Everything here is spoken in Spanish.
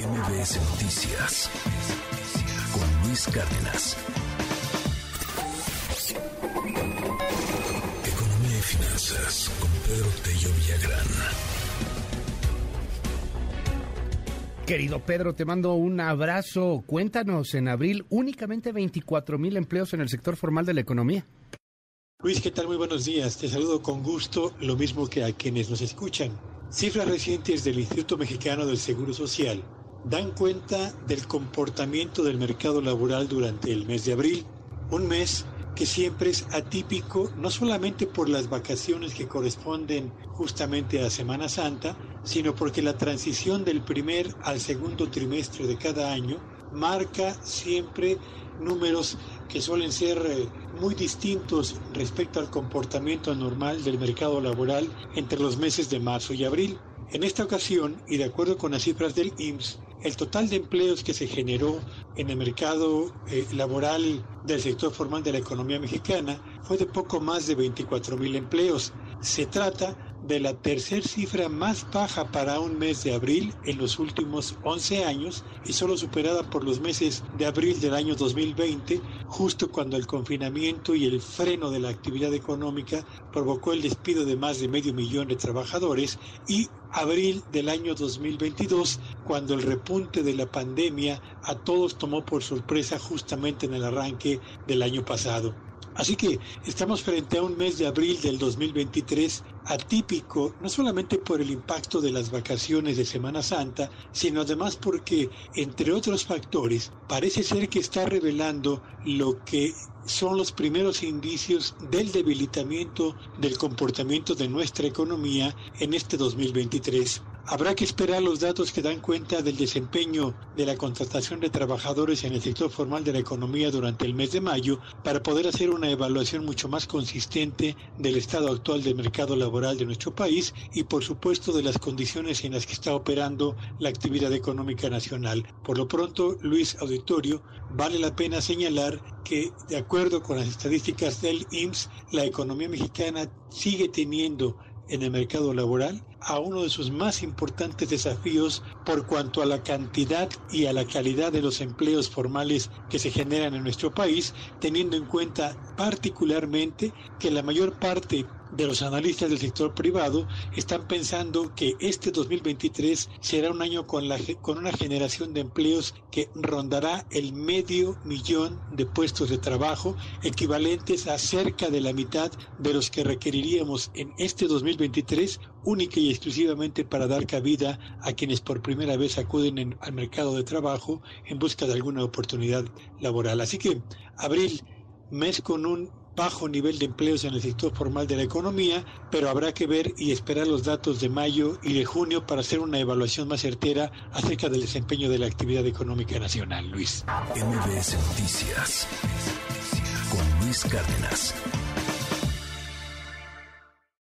MBS Noticias con Luis Cárdenas. Economía y finanzas con Pedro Tello Villagrán. Querido Pedro, te mando un abrazo. Cuéntanos, en abril únicamente 24 mil empleos en el sector formal de la economía. Luis, ¿qué tal? Muy buenos días. Te saludo con gusto, lo mismo que a quienes nos escuchan. Cifras recientes del Instituto Mexicano del Seguro Social dan cuenta del comportamiento del mercado laboral durante el mes de abril, un mes que siempre es atípico no solamente por las vacaciones que corresponden justamente a Semana Santa, sino porque la transición del primer al segundo trimestre de cada año marca siempre números que suelen ser eh, muy distintos respecto al comportamiento normal del mercado laboral entre los meses de marzo y abril. En esta ocasión, y de acuerdo con las cifras del IMSS, el total de empleos que se generó en el mercado eh, laboral del sector formal de la economía mexicana fue de poco más de 24 mil empleos. Se trata de la tercera cifra más baja para un mes de abril en los últimos 11 años y solo superada por los meses de abril del año 2020, justo cuando el confinamiento y el freno de la actividad económica provocó el despido de más de medio millón de trabajadores y abril del año 2022, cuando el repunte de la pandemia a todos tomó por sorpresa justamente en el arranque del año pasado. Así que estamos frente a un mes de abril del 2023 atípico, no solamente por el impacto de las vacaciones de Semana Santa, sino además porque, entre otros factores, parece ser que está revelando lo que son los primeros indicios del debilitamiento del comportamiento de nuestra economía en este 2023. Habrá que esperar los datos que dan cuenta del desempeño de la contratación de trabajadores en el sector formal de la economía durante el mes de mayo para poder hacer una evaluación mucho más consistente del estado actual del mercado laboral de nuestro país y por supuesto de las condiciones en las que está operando la actividad económica nacional. Por lo pronto, Luis Auditorio, vale la pena señalar que de acuerdo con las estadísticas del IMSS, la economía mexicana sigue teniendo en el mercado laboral a uno de sus más importantes desafíos por cuanto a la cantidad y a la calidad de los empleos formales que se generan en nuestro país, teniendo en cuenta particularmente que la mayor parte de los analistas del sector privado están pensando que este 2023 será un año con, la, con una generación de empleos que rondará el medio millón de puestos de trabajo, equivalentes a cerca de la mitad de los que requeriríamos en este 2023, única y exclusivamente para dar cabida a quienes por primera vez acuden al mercado de trabajo en busca de alguna oportunidad laboral. Así que abril, mes con un bajo nivel de empleos en el sector formal de la economía, pero habrá que ver y esperar los datos de mayo y de junio para hacer una evaluación más certera acerca del desempeño de la actividad económica nacional. Luis. MBS Noticias con Luis Cárdenas.